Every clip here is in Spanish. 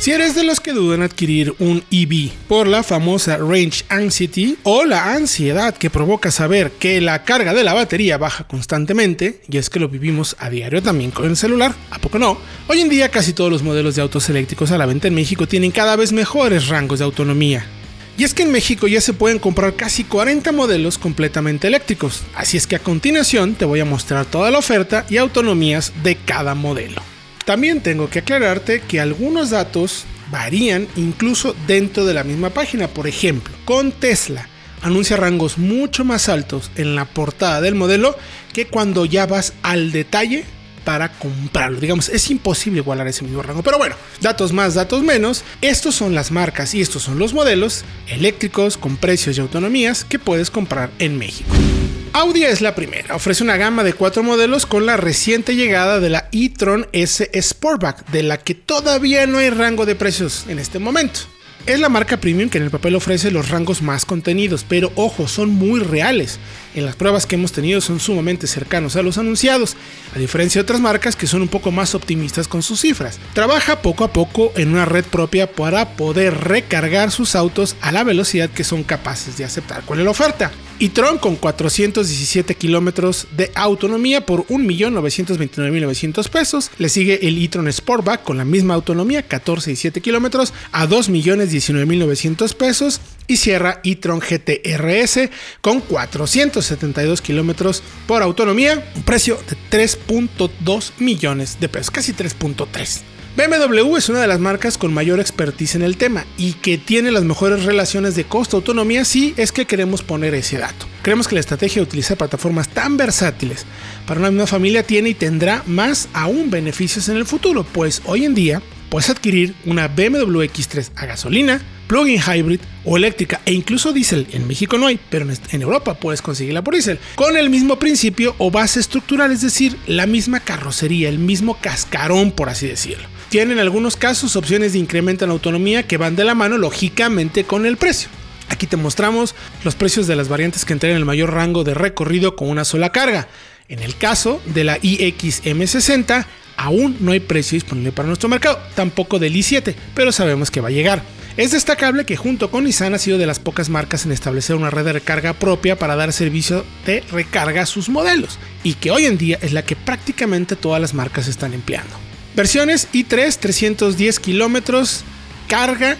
Si eres de los que dudan adquirir un EV por la famosa Range Anxiety o la ansiedad que provoca saber que la carga de la batería baja constantemente, y es que lo vivimos a diario también con el celular, ¿a poco no? Hoy en día casi todos los modelos de autos eléctricos a la venta en México tienen cada vez mejores rangos de autonomía. Y es que en México ya se pueden comprar casi 40 modelos completamente eléctricos, así es que a continuación te voy a mostrar toda la oferta y autonomías de cada modelo. También tengo que aclararte que algunos datos varían incluso dentro de la misma página. Por ejemplo, con Tesla anuncia rangos mucho más altos en la portada del modelo que cuando ya vas al detalle para comprarlo. Digamos, es imposible igualar ese mismo rango. Pero bueno, datos más, datos menos. Estos son las marcas y estos son los modelos eléctricos con precios y autonomías que puedes comprar en México. Audi es la primera, ofrece una gama de cuatro modelos con la reciente llegada de la e-tron S Sportback, de la que todavía no hay rango de precios en este momento. Es la marca premium que en el papel ofrece los rangos más contenidos, pero ojo, son muy reales. En las pruebas que hemos tenido son sumamente cercanos a los anunciados, a diferencia de otras marcas que son un poco más optimistas con sus cifras. Trabaja poco a poco en una red propia para poder recargar sus autos a la velocidad que son capaces de aceptar. ¿Cuál es la oferta? E-tron con 417 kilómetros de autonomía por 1.929.900 pesos. Le sigue el e-tron Sportback con la misma autonomía, 14 y 7 kilómetros, a 2.019.900 pesos. Y cierra e-tron GT RS con 472 kilómetros por autonomía, un precio de 3.2 millones de pesos, casi 3.3. BMW es una de las marcas con mayor expertise en el tema y que tiene las mejores relaciones de costo-autonomía si es que queremos poner ese dato. Creemos que la estrategia de utilizar plataformas tan versátiles para una misma familia tiene y tendrá más aún beneficios en el futuro, pues hoy en día puedes adquirir una BMW X3 a gasolina, plug-in hybrid o eléctrica e incluso diésel. En México no hay, pero en Europa puedes conseguirla por diésel. Con el mismo principio o base estructural, es decir, la misma carrocería, el mismo cascarón, por así decirlo. Tienen en algunos casos opciones de incremento en autonomía que van de la mano lógicamente con el precio. Aquí te mostramos los precios de las variantes que entregan el mayor rango de recorrido con una sola carga. En el caso de la iX M60, aún no hay precio disponible para nuestro mercado, tampoco del i7, pero sabemos que va a llegar. Es destacable que junto con Nissan ha sido de las pocas marcas en establecer una red de recarga propia para dar servicio de recarga a sus modelos, y que hoy en día es la que prácticamente todas las marcas están empleando. Versiones i3 310 kilómetros, carga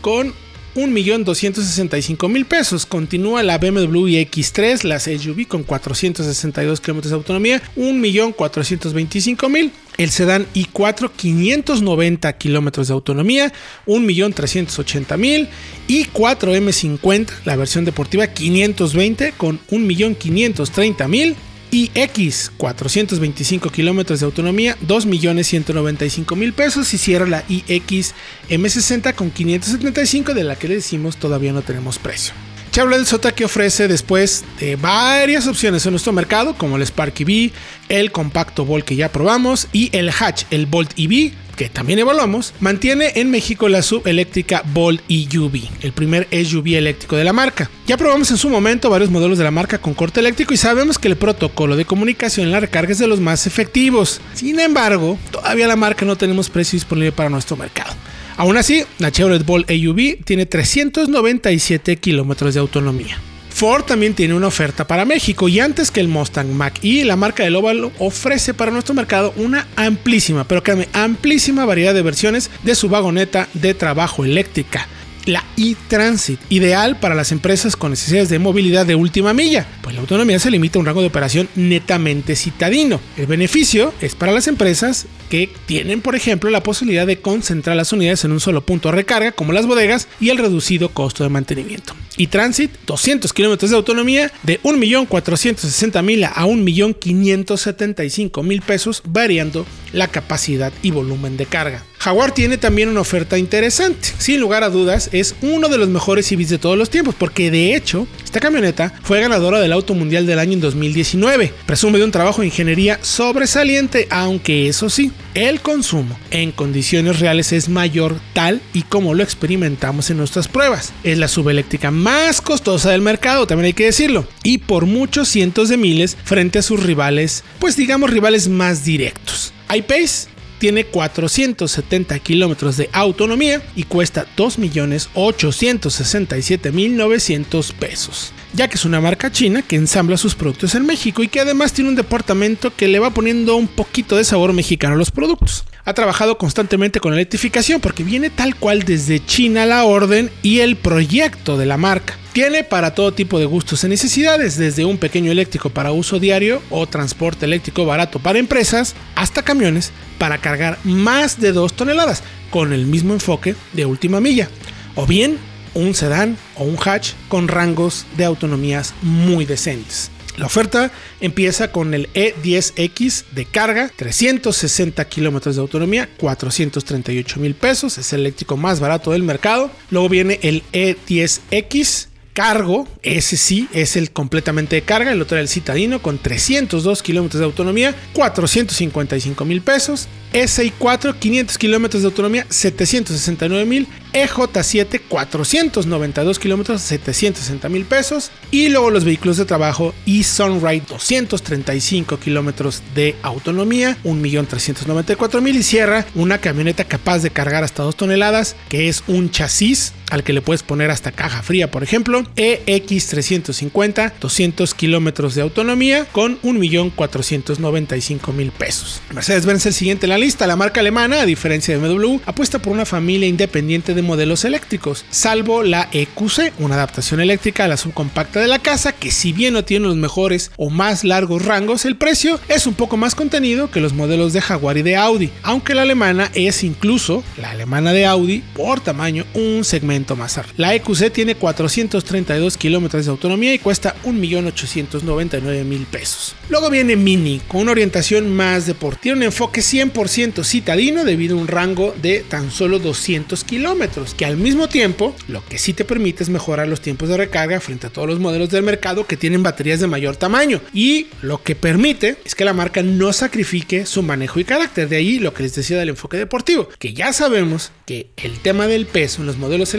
con 1.265.000 pesos. Continúa la BMW X3, la SUV con 462 kilómetros de autonomía, 1.425.000. El sedán i4 590 kilómetros de autonomía, 1.380.000 y 4M50, la versión deportiva 520 con 1.530.000 y X 425 kilómetros de autonomía, 2.195.000 pesos y cierra la iX M60 con 575 de la que le decimos todavía no tenemos precio. Chevrolet Sota que ofrece después de varias opciones en nuestro mercado como el Spark EV, el compacto Volt que ya probamos y el Hatch, el Bolt EV que también evaluamos, mantiene en México la subeléctrica Bolt EUV, el primer SUV eléctrico de la marca. Ya probamos en su momento varios modelos de la marca con corte eléctrico y sabemos que el protocolo de comunicación en la recarga es de los más efectivos. Sin embargo, todavía la marca no tenemos precio disponible para nuestro mercado. Aún así, la Chevrolet Bolt EUV tiene 397 kilómetros de autonomía. Ford también tiene una oferta para México. Y antes que el Mustang Mach E, la marca del óvalo ofrece para nuestro mercado una amplísima, pero créanme, amplísima variedad de versiones de su vagoneta de trabajo eléctrica la e-Transit, ideal para las empresas con necesidades de movilidad de última milla, pues la autonomía se limita a un rango de operación netamente citadino. El beneficio es para las empresas que tienen, por ejemplo, la posibilidad de concentrar las unidades en un solo punto de recarga, como las bodegas, y el reducido costo de mantenimiento. E-Transit, 200 kilómetros de autonomía de 1.460.000 a 1.575.000 pesos, variando la capacidad y volumen de carga. Jaguar tiene también una oferta interesante. Sin lugar a dudas, es uno de los mejores EVs de todos los tiempos, porque de hecho, esta camioneta fue ganadora del Auto Mundial del año en 2019. Presume de un trabajo de ingeniería sobresaliente, aunque eso sí, el consumo en condiciones reales es mayor tal y como lo experimentamos en nuestras pruebas. Es la subeléctrica más costosa del mercado, también hay que decirlo, y por muchos cientos de miles frente a sus rivales, pues digamos rivales más directos. iPace tiene 470 kilómetros de autonomía y cuesta 2.867.900 pesos, ya que es una marca china que ensambla sus productos en México y que además tiene un departamento que le va poniendo un poquito de sabor mexicano a los productos. Ha trabajado constantemente con la electrificación porque viene tal cual desde China la orden y el proyecto de la marca. Tiene para todo tipo de gustos y necesidades, desde un pequeño eléctrico para uso diario o transporte eléctrico barato para empresas, hasta camiones para cargar más de 2 toneladas, con el mismo enfoque de última milla. O bien un sedán o un hatch con rangos de autonomías muy decentes. La oferta empieza con el E10X de carga, 360 kilómetros de autonomía, 438 mil pesos, es el eléctrico más barato del mercado. Luego viene el E10X cargo, ese sí es el completamente de carga, el otro era el citadino con 302 kilómetros de autonomía, 455 mil pesos. SI4, 500 kilómetros de autonomía, 769 mil. EJ7, 492 kilómetros, 760 mil pesos. Y luego los vehículos de trabajo y Sunride, 235 kilómetros de autonomía, 1.394.000. Y cierra una camioneta capaz de cargar hasta 2 toneladas, que es un chasis al que le puedes poner hasta caja fría, por ejemplo, EX350, 200 kilómetros de autonomía con 1.495.000 pesos. Mercedes-Benz el siguiente en la lista, la marca alemana, a diferencia de BMW, apuesta por una familia independiente de modelos eléctricos, salvo la EQC, una adaptación eléctrica a la subcompacta de la casa, que si bien no tiene los mejores o más largos rangos, el precio es un poco más contenido que los modelos de Jaguar y de Audi, aunque la alemana es incluso, la alemana de Audi, por tamaño, un segmento alto. La EQC tiene 432 kilómetros de autonomía y cuesta 1.899.000 pesos. Luego viene Mini, con una orientación más deportiva, un enfoque 100% citadino debido a un rango de tan solo 200 kilómetros, que al mismo tiempo lo que sí te permite es mejorar los tiempos de recarga frente a todos los modelos del mercado que tienen baterías de mayor tamaño y lo que permite es que la marca no sacrifique su manejo y carácter, de ahí lo que les decía del enfoque deportivo, que ya sabemos que el tema del peso en los modelos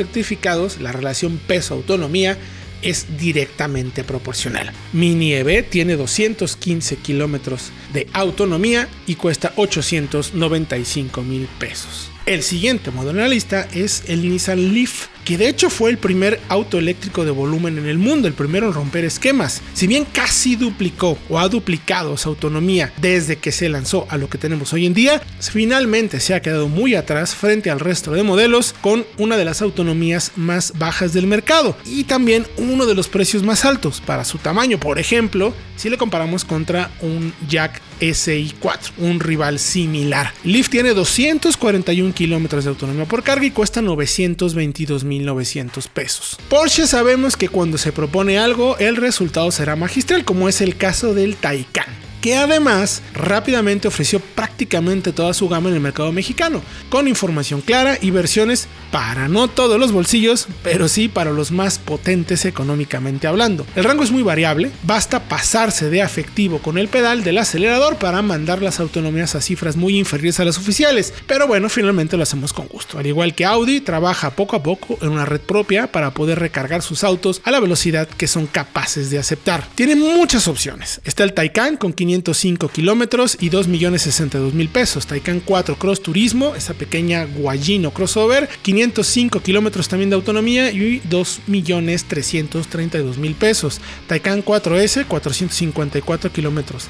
la relación peso-autonomía, es directamente proporcional. Mini EV tiene 215 kilómetros de autonomía y cuesta 895 mil pesos. El siguiente modelo en la lista es el Nissan Leaf, que de hecho fue el primer auto eléctrico de volumen en el mundo, el primero en romper esquemas. Si bien casi duplicó o ha duplicado su autonomía desde que se lanzó a lo que tenemos hoy en día, finalmente se ha quedado muy atrás frente al resto de modelos con una de las autonomías más bajas del mercado y también uno de los precios más altos para su tamaño. Por ejemplo, si le comparamos contra un Jack SI4, un rival similar. Leaf tiene 241 kilómetros de autonomía por carga y cuesta 922.900 pesos. Porsche sabemos que cuando se propone algo, el resultado será magistral, como es el caso del Taycan que además rápidamente ofreció prácticamente toda su gama en el mercado mexicano, con información clara y versiones para no todos los bolsillos, pero sí para los más potentes económicamente hablando. El rango es muy variable, basta pasarse de afectivo con el pedal del acelerador para mandar las autonomías a cifras muy inferiores a las oficiales, pero bueno, finalmente lo hacemos con gusto. Al igual que Audi, trabaja poco a poco en una red propia para poder recargar sus autos a la velocidad que son capaces de aceptar. Tiene muchas opciones. Está el Taycan con 500 505 kilómetros y 2 millones 62 mil pesos. Taycan 4 Cross Turismo, esa pequeña guayino crossover, 505 kilómetros también de autonomía y 2 millones 332 mil pesos. Taycan 4S 454 kilómetros,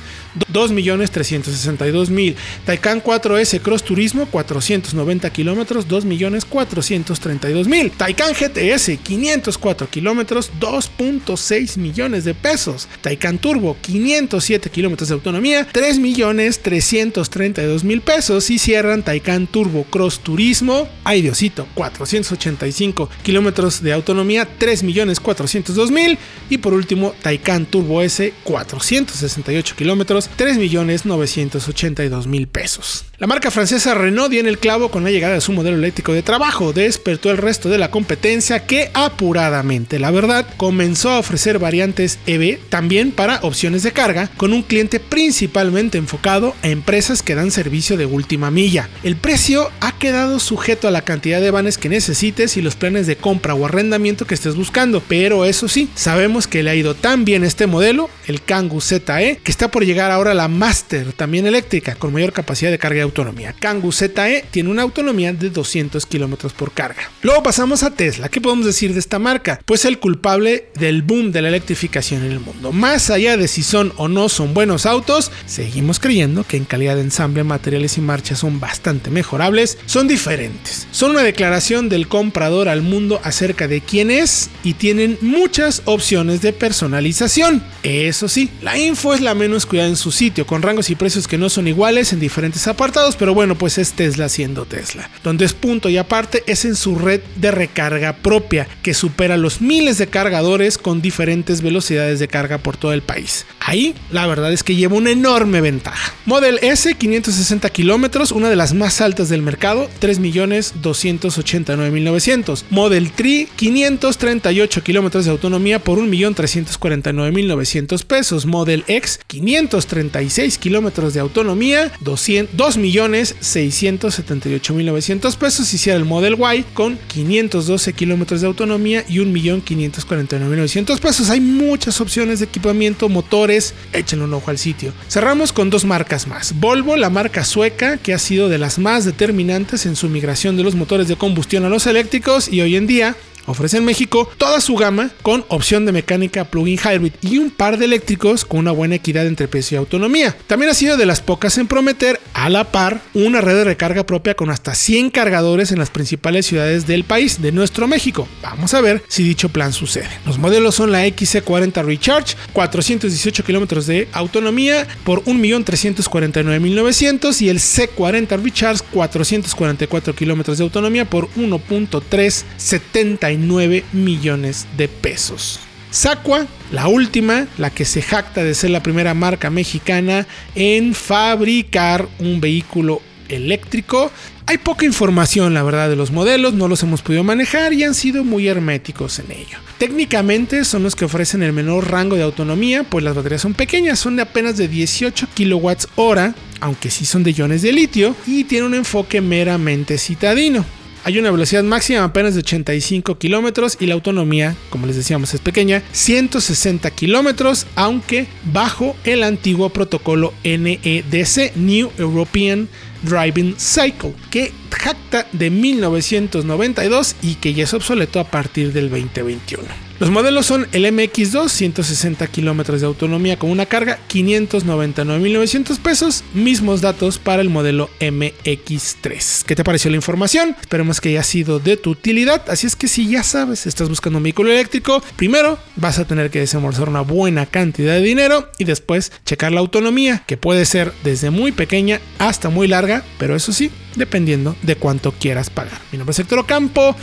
2 millones 362 mil. Taycan 4S Cross Turismo 490 kilómetros, 2 millones 432 mil. Taycan GTS 504 kilómetros, 2.6 millones de pesos. Taycan Turbo 507 kilómetros de autonomía, 3 millones 332 mil pesos y cierran Taycan Turbo Cross Turismo, ay Diosito, 485 kilómetros de autonomía, 3 millones 402 mil. Y por último Taycan Turbo S, 468 kilómetros, 3 millones 982 mil pesos. La marca francesa Renault dio en el clavo con la llegada de su modelo eléctrico de trabajo, despertó el resto de la competencia que apuradamente, la verdad, comenzó a ofrecer variantes EV también para opciones de carga con un cliente principalmente enfocado a empresas que dan servicio de última milla. El precio ha quedado sujeto a la cantidad de vanes que necesites y los planes de compra o arrendamiento que estés buscando, pero eso sí, sabemos que le ha ido tan bien este modelo, el Kangoo ZE, que está por llegar ahora la Master, también eléctrica, con mayor capacidad de carga y autonomía. Kangoo ZE tiene una autonomía de 200 kilómetros por carga. Luego pasamos a Tesla. ¿Qué podemos decir de esta marca? Pues el culpable del boom de la electrificación en el mundo. Más allá de si son o no son buenos autos, seguimos creyendo que en calidad de ensamble, materiales y marcha son bastante mejorables, son diferentes. Son una declaración del comprador al mundo acerca de quién es y tienen muchas opciones de personalización. Eso sí, la info es la menos cuidada en su sitio, con rangos y precios que no son iguales en diferentes apartados, pero bueno, pues es Tesla siendo Tesla. Donde es punto y aparte es en su red de recarga propia, que supera los miles de cargadores con diferentes velocidades de carga por todo el país. Ahí, la verdad es que lleva una enorme ventaja. Model S, 560 kilómetros, una de las más altas del mercado, 3.289.900. Model 3, 538 kilómetros de autonomía por 1.349.900 pesos. Model X, 536 kilómetros de autonomía, 2.678.900 pesos. Y el Model Y con 512 kilómetros de autonomía y 1.549.900 pesos. Hay muchas opciones de equipamiento, motores, échenle un ojo al sitio. Cerramos con dos marcas más. Volvo, la marca sueca, que ha sido de las más determinantes en su migración de los motores de combustión a los eléctricos y hoy en día Ofrece en México toda su gama con opción de mecánica plug-in hybrid y un par de eléctricos con una buena equidad entre precio y autonomía. También ha sido de las pocas en prometer a la par una red de recarga propia con hasta 100 cargadores en las principales ciudades del país, de nuestro México. Vamos a ver si dicho plan sucede. Los modelos son la XC40 Recharge, 418 kilómetros de autonomía por 1.349.900 y el C40 Recharge, 444 kilómetros de autonomía por 1.379 millones de pesos. Sacua, la última, la que se jacta de ser la primera marca mexicana en fabricar un vehículo eléctrico. Hay poca información, la verdad, de los modelos, no los hemos podido manejar y han sido muy herméticos en ello. Técnicamente son los que ofrecen el menor rango de autonomía, pues las baterías son pequeñas, son de apenas de 18 kWh, aunque sí son de iones de litio, y tiene un enfoque meramente citadino. Hay una velocidad máxima apenas de 85 kilómetros y la autonomía, como les decíamos, es pequeña, 160 kilómetros, aunque bajo el antiguo protocolo NEDC, New European Driving Cycle, que jacta de 1992 y que ya es obsoleto a partir del 2021. Los modelos son el MX2, 160 kilómetros de autonomía con una carga, 599.900 pesos. Mismos datos para el modelo MX3. ¿Qué te pareció la información? Esperemos que haya sido de tu utilidad. Así es que si ya sabes, estás buscando un vehículo eléctrico, primero vas a tener que desembolsar una buena cantidad de dinero y después checar la autonomía, que puede ser desde muy pequeña hasta muy larga, pero eso sí, dependiendo de cuánto quieras pagar. Mi nombre es Héctor Ocampo.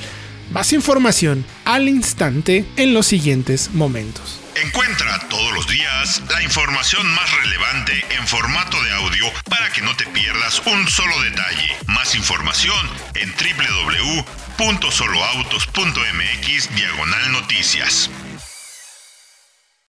Más información al instante en los siguientes momentos. Encuentra todos los días la información más relevante en formato de audio para que no te pierdas un solo detalle. Más información en www.soloautos.mx diagonal noticias.